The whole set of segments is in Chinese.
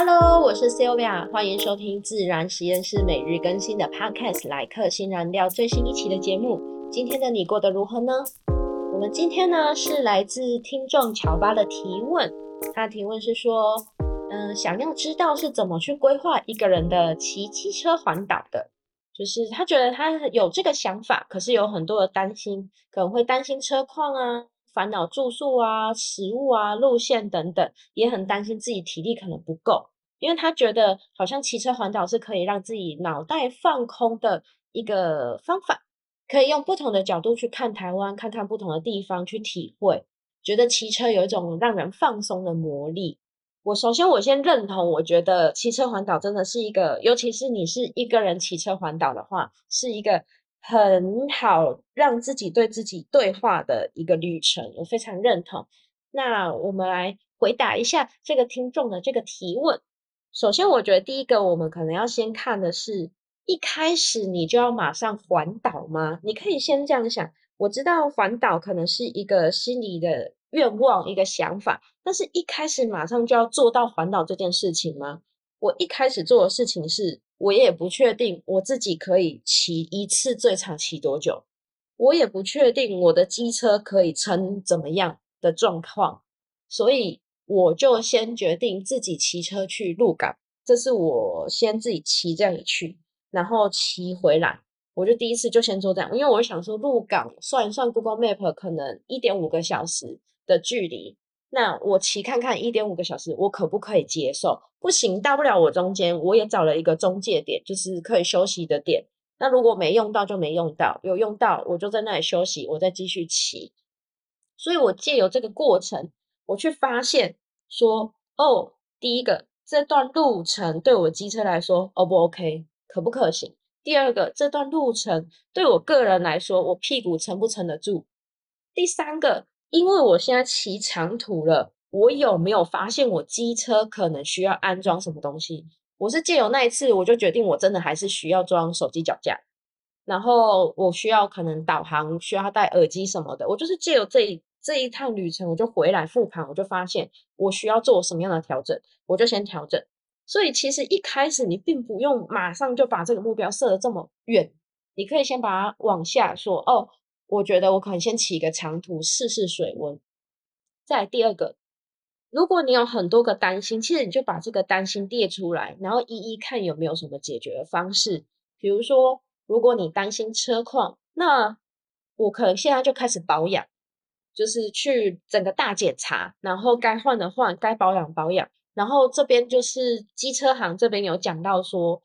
Hello，我是 Sylvia，欢迎收听自然实验室每日更新的 Podcast《来客新燃料》最新一期的节目。今天的你过得如何呢？我们今天呢是来自听众乔巴的提问，他的提问是说，嗯，想要知道是怎么去规划一个人的骑机车环岛的，就是他觉得他有这个想法，可是有很多的担心，可能会担心车况啊。烦恼住宿啊、食物啊、路线等等，也很担心自己体力可能不够，因为他觉得好像骑车环岛是可以让自己脑袋放空的一个方法，可以用不同的角度去看台湾，看看不同的地方去体会，觉得骑车有一种让人放松的魔力。我首先我先认同，我觉得骑车环岛真的是一个，尤其是你是一个人骑车环岛的话，是一个。很好，让自己对自己对话的一个旅程，我非常认同。那我们来回答一下这个听众的这个提问。首先，我觉得第一个，我们可能要先看的是，一开始你就要马上环岛吗？你可以先这样想。我知道环岛可能是一个心里的愿望，一个想法，但是一开始马上就要做到环岛这件事情吗？我一开始做的事情是。我也不确定我自己可以骑一次最长骑多久，我也不确定我的机车可以撑怎么样的状况，所以我就先决定自己骑车去鹿港，这是我先自己骑这样去，然后骑回来，我就第一次就先做这样，因为我想说鹿港算一算 Google Map 可能一点五个小时的距离。那我骑看看一点五个小时，我可不可以接受？不行，大不了我中间我也找了一个中介点，就是可以休息的点。那如果没用到就没用到，有用到我就在那里休息，我再继续骑。所以我借由这个过程，我去发现说，哦，第一个这段路程对我机车来说，O 不 OK，可不可行？第二个这段路程对我个人来说，我屁股撑不撑得住？第三个。因为我现在骑长途了，我有没有发现我机车可能需要安装什么东西？我是借由那一次，我就决定我真的还是需要装手机脚架，然后我需要可能导航需要戴耳机什么的。我就是借由这一这一趟旅程，我就回来复盘，我就发现我需要做什么样的调整，我就先调整。所以其实一开始你并不用马上就把这个目标设得这么远，你可以先把它往下说哦。我觉得我可能先起一个长途试试水温。再第二个，如果你有很多个担心，其实你就把这个担心列出来，然后一一看有没有什么解决的方式。比如说，如果你担心车况，那我可能现在就开始保养，就是去整个大检查，然后该换的换，该保养保养。然后这边就是机车行这边有讲到说。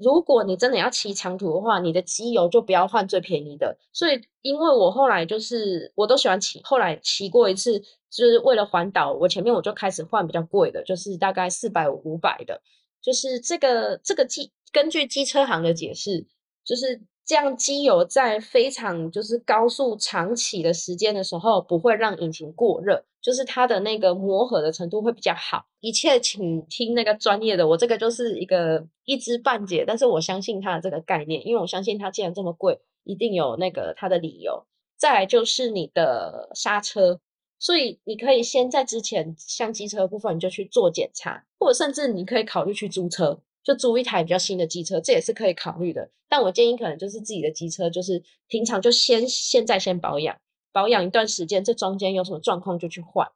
如果你真的要骑长途的话，你的机油就不要换最便宜的。所以，因为我后来就是我都喜欢骑，后来骑过一次，就是为了环岛，我前面我就开始换比较贵的，就是大概四百五百的。就是这个这个机根据机车行的解释，就是。这样机油在非常就是高速长起的时间的时候，不会让引擎过热，就是它的那个磨合的程度会比较好。一切请听那个专业的，我这个就是一个一知半解，但是我相信它的这个概念，因为我相信它既然这么贵，一定有那个它的理由。再来就是你的刹车，所以你可以先在之前像机车部分你就去做检查，或者甚至你可以考虑去租车。就租一台比较新的机车，这也是可以考虑的。但我建议可能就是自己的机车，就是平常就先现在先保养，保养一段时间，这中间有什么状况就去换。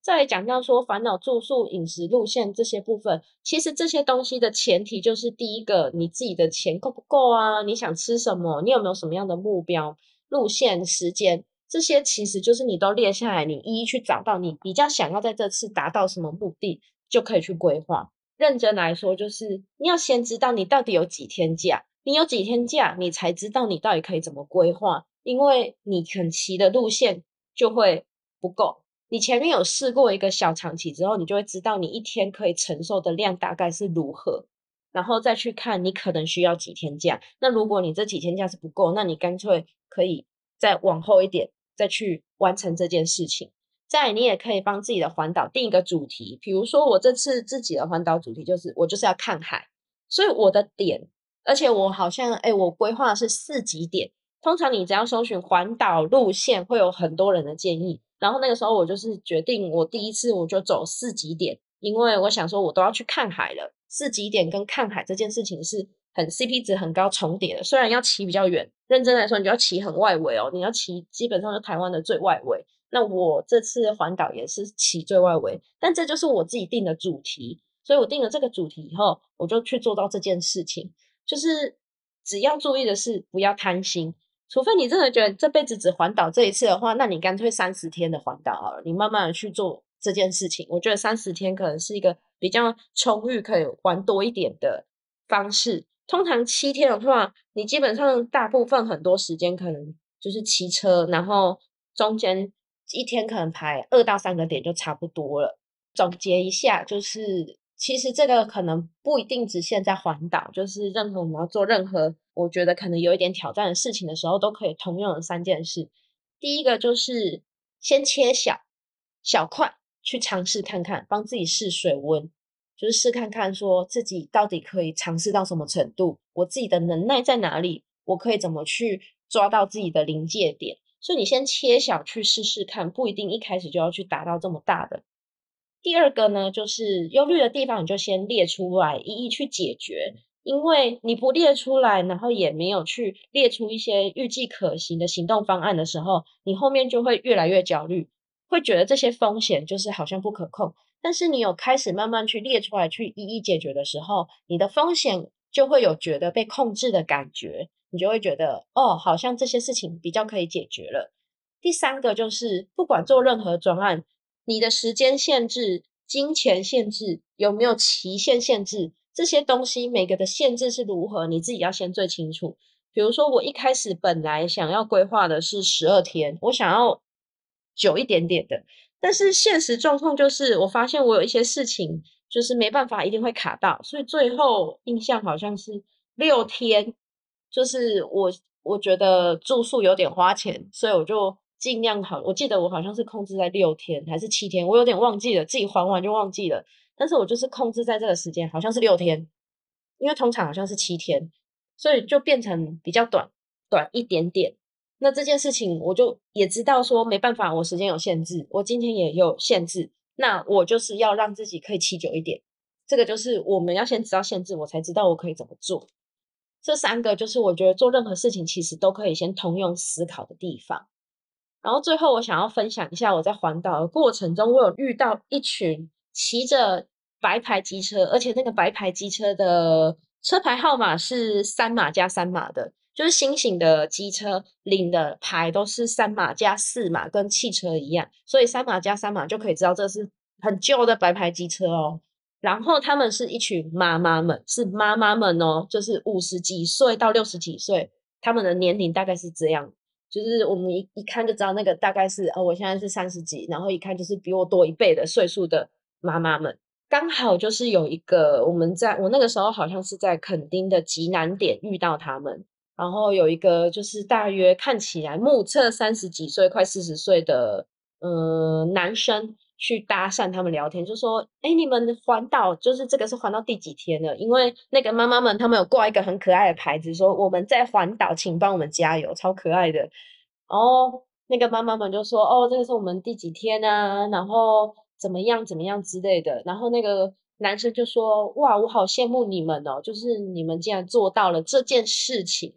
再来讲到说烦恼住宿、饮食路线这些部分，其实这些东西的前提就是第一个，你自己的钱够不够啊？你想吃什么？你有没有什么样的目标、路线、时间？这些其实就是你都列下来，你一一去找到你比较想要在这次达到什么目的，就可以去规划。认真来说，就是你要先知道你到底有几天假，你有几天假，你才知道你到底可以怎么规划。因为你肯骑的路线就会不够。你前面有试过一个小长骑之后，你就会知道你一天可以承受的量大概是如何，然后再去看你可能需要几天假。那如果你这几天假是不够，那你干脆可以再往后一点，再去完成这件事情。在你也可以帮自己的环岛定一个主题，比如说我这次自己的环岛主题就是我就是要看海，所以我的点，而且我好像哎，我规划的是四级点。通常你只要搜寻环岛路线，会有很多人的建议。然后那个时候我就是决定，我第一次我就走四级点，因为我想说，我都要去看海了，四极点跟看海这件事情是很 CP 值很高重叠的。虽然要骑比较远，认真来说，你就要骑很外围哦，你要骑基本上就台湾的最外围。那我这次环岛也是骑最外围，但这就是我自己定的主题，所以我定了这个主题以后，我就去做到这件事情。就是只要注意的是不要贪心，除非你真的觉得这辈子只环岛这一次的话，那你干脆三十天的环岛好了，你慢慢的去做这件事情。我觉得三十天可能是一个比较充裕可以玩多一点的方式。通常七天的话，你基本上大部分很多时间可能就是骑车，然后中间。一天可能排二到三个点就差不多了。总结一下，就是其实这个可能不一定只限在环岛，就是任何我们要做任何我觉得可能有一点挑战的事情的时候，都可以通用的三件事。第一个就是先切小小块去尝试看看，帮自己试水温，就是试看看说自己到底可以尝试到什么程度，我自己的能耐在哪里，我可以怎么去抓到自己的临界点。所以你先切小去试试看，不一定一开始就要去达到这么大的。第二个呢，就是忧虑的地方，你就先列出来，一一去解决。因为你不列出来，然后也没有去列出一些预计可行的行动方案的时候，你后面就会越来越焦虑，会觉得这些风险就是好像不可控。但是你有开始慢慢去列出来，去一一解决的时候，你的风险就会有觉得被控制的感觉。你就会觉得哦，好像这些事情比较可以解决了。第三个就是，不管做任何专案，你的时间限制、金钱限制有没有期限限制，这些东西每个的限制是如何，你自己要先最清楚。比如说，我一开始本来想要规划的是十二天，我想要久一点点的，但是现实状况就是，我发现我有一些事情就是没办法，一定会卡到，所以最后印象好像是六天。就是我，我觉得住宿有点花钱，所以我就尽量好。我记得我好像是控制在六天还是七天，我有点忘记了，自己还完就忘记了。但是我就是控制在这个时间，好像是六天，因为通常好像是七天，所以就变成比较短，短一点点。那这件事情我就也知道说没办法，我时间有限制，我今天也有限制，那我就是要让自己可以骑久一点。这个就是我们要先知道限制，我才知道我可以怎么做。这三个就是我觉得做任何事情其实都可以先通用思考的地方。然后最后我想要分享一下我在环岛的过程中，我有遇到一群骑着白牌机车，而且那个白牌机车的车牌号码是三码加三码的，就是新型的机车领的牌都是三码加四码，跟汽车一样，所以三码加三码就可以知道这是很旧的白牌机车哦。然后他们是一群妈妈们，是妈妈们哦，就是五十几岁到六十几岁，他们的年龄大概是这样，就是我们一一看就知道那个大概是，哦，我现在是三十几，然后一看就是比我多一倍的岁数的妈妈们，刚好就是有一个我们在我那个时候好像是在垦丁的极南点遇到他们，然后有一个就是大约看起来目测三十几岁快四十岁的嗯男生。去搭讪他们聊天，就说：“哎，你们环岛就是这个是环到第几天了？因为那个妈妈们他们有挂一个很可爱的牌子，说我们在环岛，请帮我们加油，超可爱的。”然后那个妈妈们就说：“哦，这个是我们第几天啊？然后怎么样怎么样之类的。”然后那个男生就说：“哇，我好羡慕你们哦，就是你们竟然做到了这件事情。”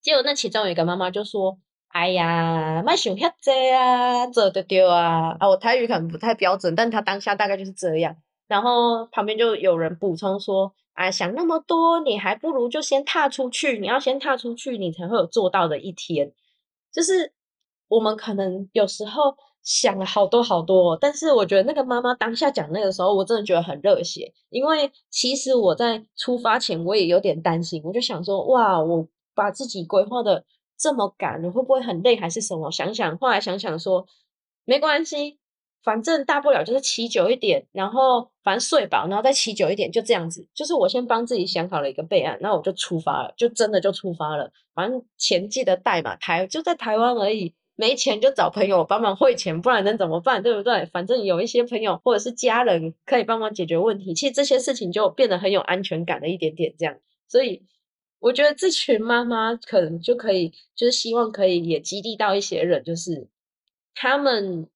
结果那其中有一个妈妈就说。哎呀，卖想遐济啊，做得丢啊！啊，我台语可能不太标准，但他当下大概就是这样。然后旁边就有人补充说：“啊，想那么多，你还不如就先踏出去。你要先踏出去，你才会有做到的一天。”就是我们可能有时候想了好多好多，但是我觉得那个妈妈当下讲那个时候，我真的觉得很热血。因为其实我在出发前我也有点担心，我就想说：“哇，我把自己规划的。”这么赶，你会不会很累还是什么？想想，后来想想说，没关系，反正大不了就是骑久一点，然后反正睡饱，然后再骑久一点，就这样子。就是我先帮自己想好了一个备案，那我就出发了，就真的就出发了。反正钱记得带嘛，台就在台湾而已，没钱就找朋友帮忙汇钱，不然能怎么办？对不对？反正有一些朋友或者是家人可以帮忙解决问题，其实这些事情就变得很有安全感的一点点这样，所以。我觉得这群妈妈可能就可以，就是希望可以也激励到一些人，就是他们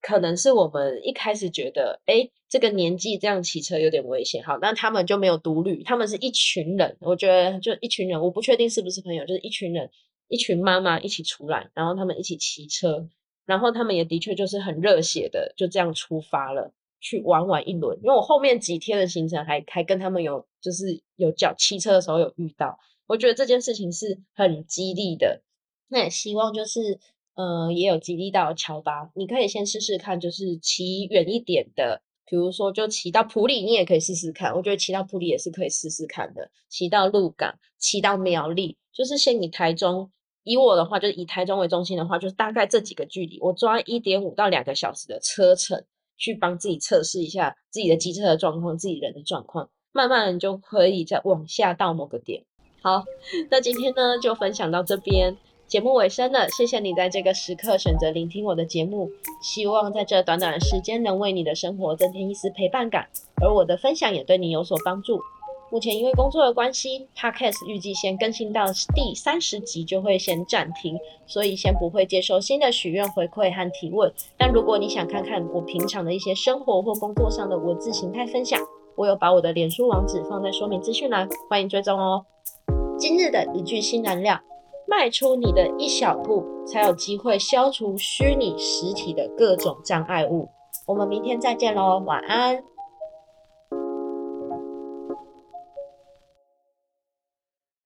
可能是我们一开始觉得，哎，这个年纪这样骑车有点危险。好，那他们就没有独旅，他们是一群人。我觉得就一群人，我不确定是不是朋友，就是一群人，一群妈妈一起出来，然后他们一起骑车，然后他们也的确就是很热血的，就这样出发了，去玩玩一轮。因为我后面几天的行程还还跟他们有就是有叫骑车的时候有遇到，我觉得这件事情是很激励的。那也希望就是。呃，也有激励到乔巴，你可以先试试看，就是骑远一点的，比如说就骑到普里，你也可以试试看。我觉得骑到普里也是可以试试看的。骑到鹿港，骑到苗栗，就是先以台中，以我的话，就是以台中为中心的话，就是大概这几个距离，我抓一点五到两个小时的车程，去帮自己测试一下自己的机车的状况，自己人的状况，慢慢就可以再往下到某个点。好，那今天呢就分享到这边。节目尾声了，谢谢你在这个时刻选择聆听我的节目，希望在这短短的时间能为你的生活增添一丝陪伴感，而我的分享也对你有所帮助。目前因为工作的关系，Podcast 预计先更新到第三十集就会先暂停，所以先不会接收新的许愿回馈和提问。但如果你想看看我平常的一些生活或工作上的文字形态分享，我有把我的脸书网址放在说明资讯栏，欢迎追踪哦。今日的一句新燃料。迈出你的一小步，才有机会消除虚拟实体的各种障碍物。我们明天再见喽，晚安。